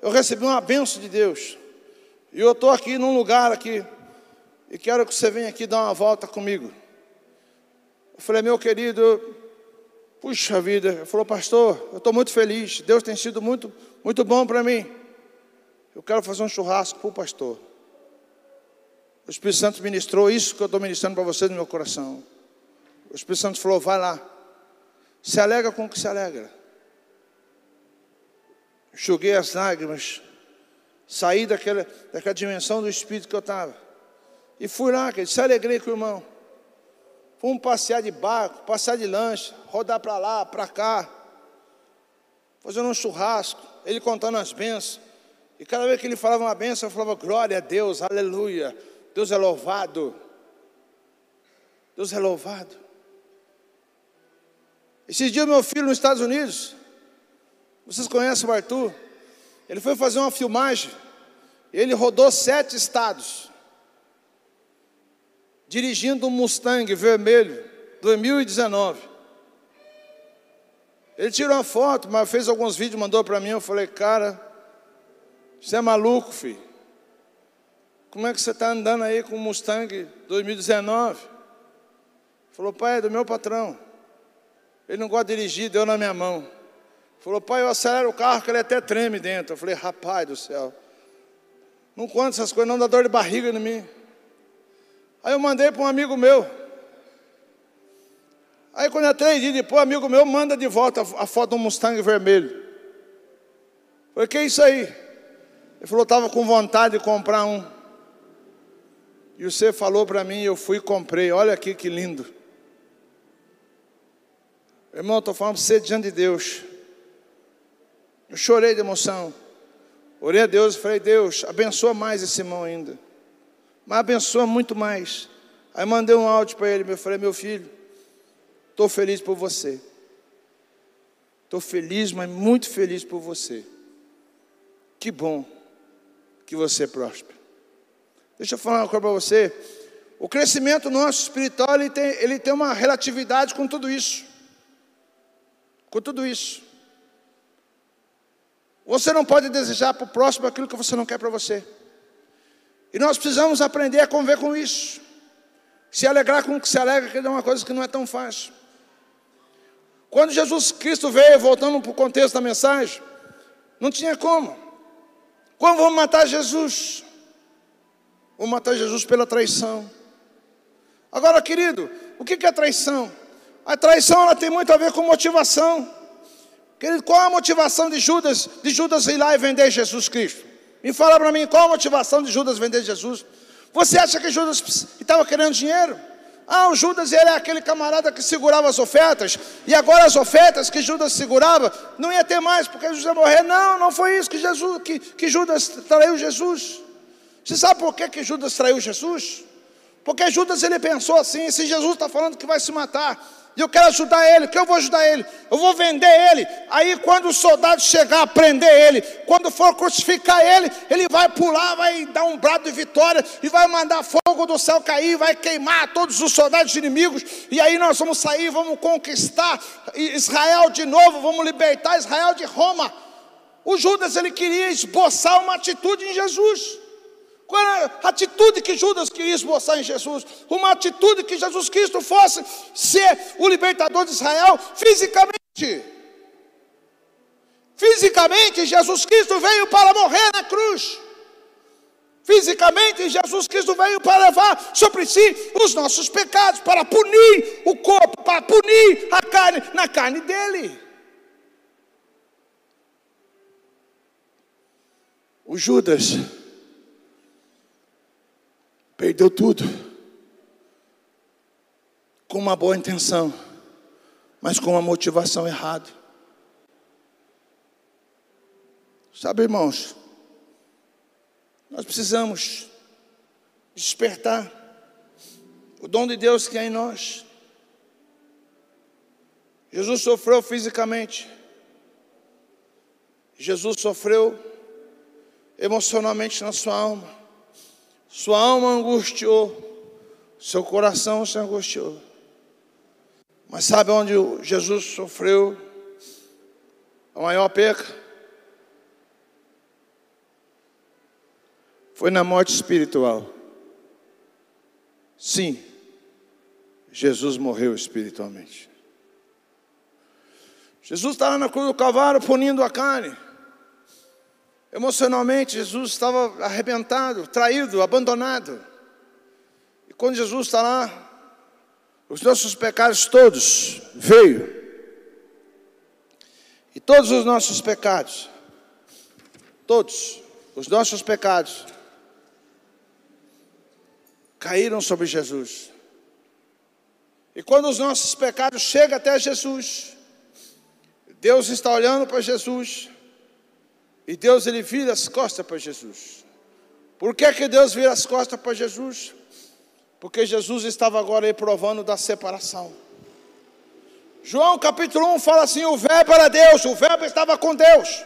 eu recebi uma benção de Deus. E eu estou aqui num lugar aqui. E quero que você venha aqui dar uma volta comigo. Eu falei, meu querido, puxa vida. Ele falou, pastor, eu estou muito feliz. Deus tem sido muito, muito bom para mim. Eu quero fazer um churrasco para o pastor. O Espírito Santo ministrou isso que eu estou ministrando para você no meu coração. O Espírito Santo falou, vai lá. Se alegra com o que se alegra enxuguei as lágrimas, saí daquela, daquela dimensão do espírito que eu estava. E fui lá, querido, se alegrei com o irmão. Fomos passear de barco, passear de lancha, rodar para lá, para cá, fazendo um churrasco, ele contando as bênçãos. E cada vez que ele falava uma bênção, eu falava, glória a Deus, aleluia, Deus é louvado. Deus é louvado. Esses dias meu filho nos Estados Unidos, Vocês conhecem o Arthur? Ele foi fazer uma filmagem. Ele rodou sete estados. Dirigindo um Mustang vermelho, 2019. Ele tirou uma foto, mas fez alguns vídeos, mandou para mim. Eu falei, cara, você é maluco, filho. Como é que você está andando aí com o Mustang 2019? Falou, pai, é do meu patrão. Ele não gosta de dirigir, deu na minha mão. Falou, pai, eu acelero o carro que ele até treme dentro. Eu falei, rapaz do céu. Não conta essas coisas, não dá dor de barriga em mim. Aí eu mandei para um amigo meu. Aí quando é três dias depois, amigo meu manda de volta a foto do Mustang vermelho. Falei, que é isso aí? Ele falou, estava com vontade de comprar um. E você falou para mim, eu fui e comprei. Olha aqui que lindo. Irmão, estou falando para você diante de Deus. Eu chorei de emoção. Orei a Deus e falei, Deus, abençoa mais esse irmão ainda. Mas abençoa muito mais. Aí mandei um áudio para ele, eu falei, meu filho, estou feliz por você. Estou feliz, mas muito feliz por você. Que bom que você próspero. Deixa eu falar uma coisa para você. O crescimento nosso espiritual, ele tem, ele tem uma relatividade com tudo isso. Com tudo isso. Você não pode desejar para o próximo aquilo que você não quer para você. E nós precisamos aprender a conviver com isso. Se alegrar com o que se alegra, que é uma coisa que não é tão fácil. Quando Jesus Cristo veio, voltando para o contexto da mensagem, não tinha como. Como vamos matar Jesus? Vamos matar Jesus pela traição. Agora, querido, o que é traição? A traição ela tem muito a ver com motivação. Querido, qual a motivação de Judas, de Judas ir lá e vender Jesus Cristo? Me fala para mim, qual a motivação de Judas vender Jesus? Você acha que Judas estava querendo dinheiro? Ah, o Judas ele é aquele camarada que segurava as ofertas, e agora as ofertas que Judas segurava não ia ter mais, porque Jesus ia morrer. Não, não foi isso que Jesus, que, que Judas traiu Jesus. Você sabe por que, que Judas traiu Jesus? Porque Judas ele pensou assim: se Jesus está falando que vai se matar, e eu quero ajudar ele, que eu vou ajudar ele, eu vou vender ele. Aí quando o soldado chegar a prender ele, quando for crucificar ele, ele vai pular, vai dar um brado de vitória e vai mandar fogo do céu cair, vai queimar todos os soldados inimigos, e aí nós vamos sair, vamos conquistar Israel de novo, vamos libertar Israel de Roma. O Judas ele queria esboçar uma atitude em Jesus. Qual era a atitude que Judas queria esboçar em Jesus? Uma atitude que Jesus Cristo fosse ser o libertador de Israel fisicamente. Fisicamente, Jesus Cristo veio para morrer na cruz. Fisicamente, Jesus Cristo veio para levar sobre si os nossos pecados, para punir o corpo, para punir a carne na carne dele. O Judas Perdeu tudo. Com uma boa intenção, mas com uma motivação errada. Sabe, irmãos, nós precisamos despertar o dom de Deus que é em nós. Jesus sofreu fisicamente. Jesus sofreu emocionalmente na sua alma. Sua alma angustiou, seu coração se angustiou. Mas sabe onde Jesus sofreu a maior perca? Foi na morte espiritual. Sim, Jesus morreu espiritualmente. Jesus estava na cruz do cavalo punindo a carne. Emocionalmente, Jesus estava arrebentado, traído, abandonado. E quando Jesus está lá, os nossos pecados todos veio. E todos os nossos pecados, todos os nossos pecados, caíram sobre Jesus. E quando os nossos pecados chegam até Jesus, Deus está olhando para Jesus e Deus ele vira as costas para Jesus. Por que, que Deus vira as costas para Jesus? Porque Jesus estava agora aí provando da separação. João capítulo 1 fala assim: o verbo era Deus, o verbo estava com Deus.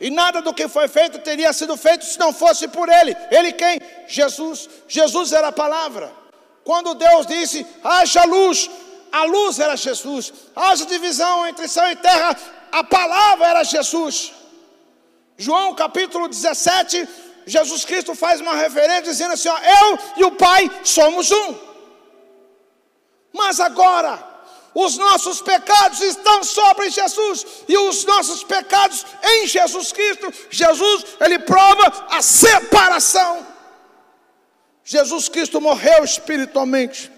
E nada do que foi feito teria sido feito se não fosse por ele. Ele quem? Jesus. Jesus era a palavra. Quando Deus disse: haja luz, a luz era Jesus. Haja divisão entre céu e terra, a palavra era Jesus. João capítulo 17, Jesus Cristo faz uma referência dizendo assim: ó, eu e o Pai somos um. Mas agora, os nossos pecados estão sobre Jesus e os nossos pecados em Jesus Cristo. Jesus, ele prova a separação. Jesus Cristo morreu espiritualmente.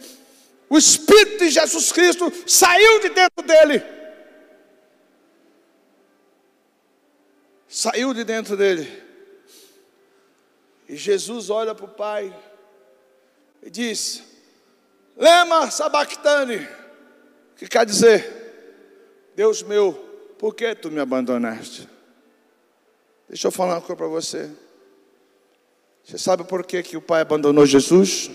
O espírito de Jesus Cristo saiu de dentro dele. Saiu de dentro dele. E Jesus olha para o Pai e diz: Lema sabactane que quer dizer, Deus meu, por que tu me abandonaste? Deixa eu falar uma coisa para você. Você sabe por que, que o pai abandonou Jesus?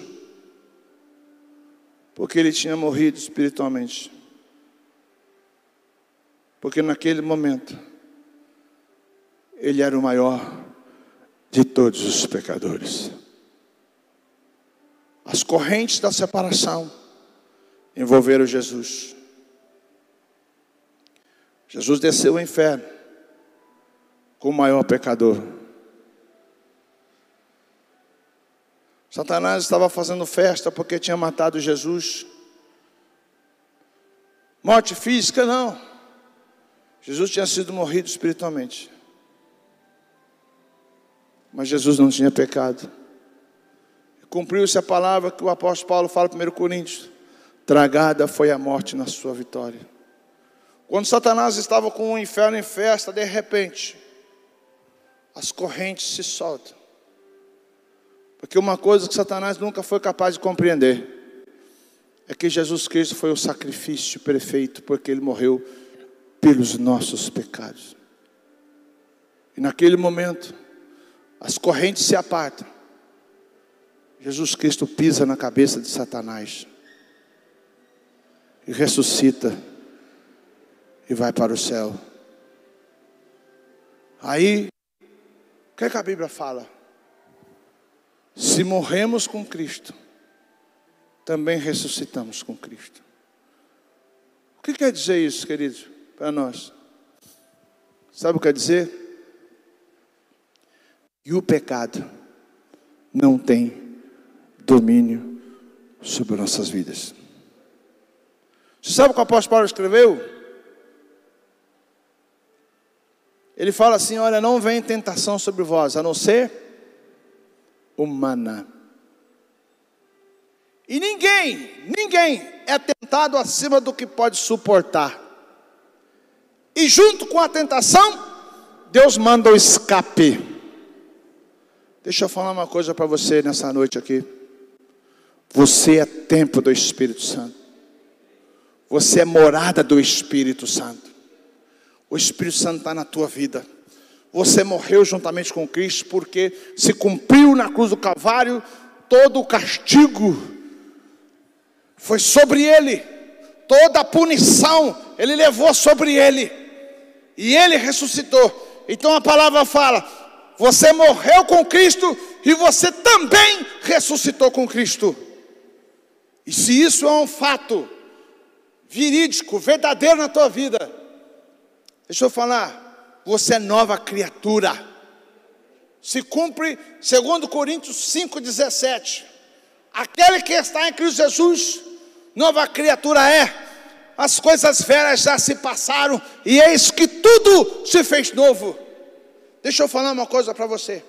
Porque ele tinha morrido espiritualmente. Porque naquele momento, ele era o maior de todos os pecadores. As correntes da separação envolveram Jesus. Jesus desceu ao inferno com o maior pecador. Satanás estava fazendo festa porque tinha matado Jesus. Morte física, não. Jesus tinha sido morrido espiritualmente. Mas Jesus não tinha pecado. Cumpriu-se a palavra que o apóstolo Paulo fala em 1 Coríntios. Tragada foi a morte na sua vitória. Quando Satanás estava com o inferno em festa, de repente, as correntes se soltam. Porque uma coisa que Satanás nunca foi capaz de compreender é que Jesus Cristo foi o sacrifício perfeito, porque ele morreu pelos nossos pecados. E naquele momento, as correntes se apartam. Jesus Cristo pisa na cabeça de Satanás e ressuscita e vai para o céu. Aí, o que, é que a Bíblia fala? Se morremos com Cristo, também ressuscitamos com Cristo. O que quer dizer isso, queridos, para nós? Sabe o que quer dizer? E o pecado não tem domínio sobre nossas vidas. Você sabe o que o apóstolo Paulo escreveu? Ele fala assim: Olha, não vem tentação sobre vós, a não ser humana. E ninguém, ninguém é tentado acima do que pode suportar. E junto com a tentação, Deus manda o escape. Deixa eu falar uma coisa para você nessa noite aqui. Você é tempo do Espírito Santo. Você é morada do Espírito Santo. O Espírito Santo está na tua vida. Você morreu juntamente com Cristo porque se cumpriu na cruz do Calvário todo o castigo. Foi sobre ele. Toda a punição ele levou sobre ele. E ele ressuscitou. Então a palavra fala: você morreu com Cristo e você também ressuscitou com Cristo. E se isso é um fato, verídico, verdadeiro na tua vida. Deixa eu falar, você é nova criatura. Se cumpre, segundo Coríntios 5:17. Aquele que está em Cristo Jesus, nova criatura é. As coisas velhas já se passaram e eis que tudo se fez novo. Deixa eu falar uma coisa para você.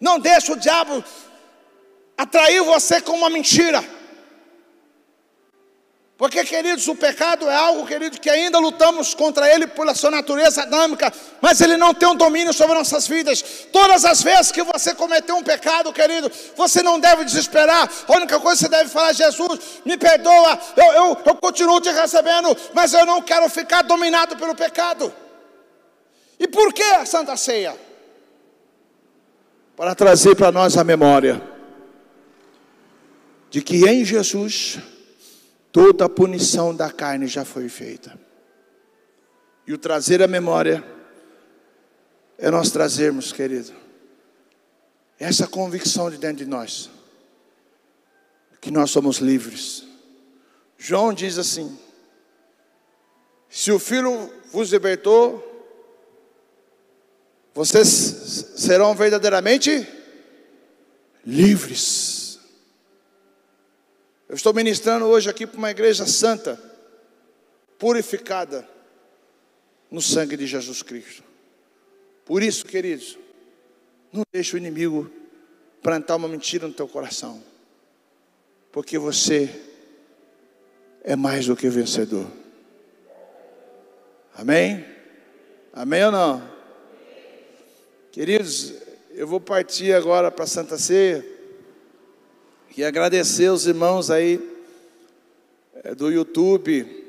Não deixe o diabo atrair você com uma mentira. Porque, queridos, o pecado é algo, querido, que ainda lutamos contra ele pela sua natureza adâmica, mas ele não tem um domínio sobre nossas vidas. Todas as vezes que você cometeu um pecado, querido, você não deve desesperar. A única coisa que você deve falar, Jesus, me perdoa, eu, eu, eu continuo te recebendo, mas eu não quero ficar dominado pelo pecado. E por que a Santa Ceia? Para trazer para nós a memória de que em Jesus Toda a punição da carne já foi feita. E o trazer a memória é nós trazermos, querido, essa convicção de dentro de nós, que nós somos livres. João diz assim: se o Filho vos libertou, vocês serão verdadeiramente livres. Eu estou ministrando hoje aqui para uma igreja santa, purificada no sangue de Jesus Cristo. Por isso, queridos, não deixe o inimigo plantar uma mentira no teu coração, porque você é mais do que vencedor. Amém? Amém ou não? Queridos, eu vou partir agora para Santa Ceia e agradecer os irmãos aí é, do YouTube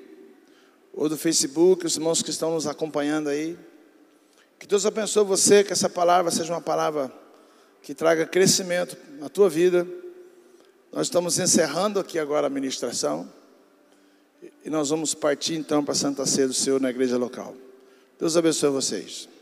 ou do Facebook, os irmãos que estão nos acompanhando aí. Que Deus abençoe você, que essa palavra seja uma palavra que traga crescimento na tua vida. Nós estamos encerrando aqui agora a ministração. E nós vamos partir então para Santa Ceia do Senhor na igreja local. Deus abençoe vocês.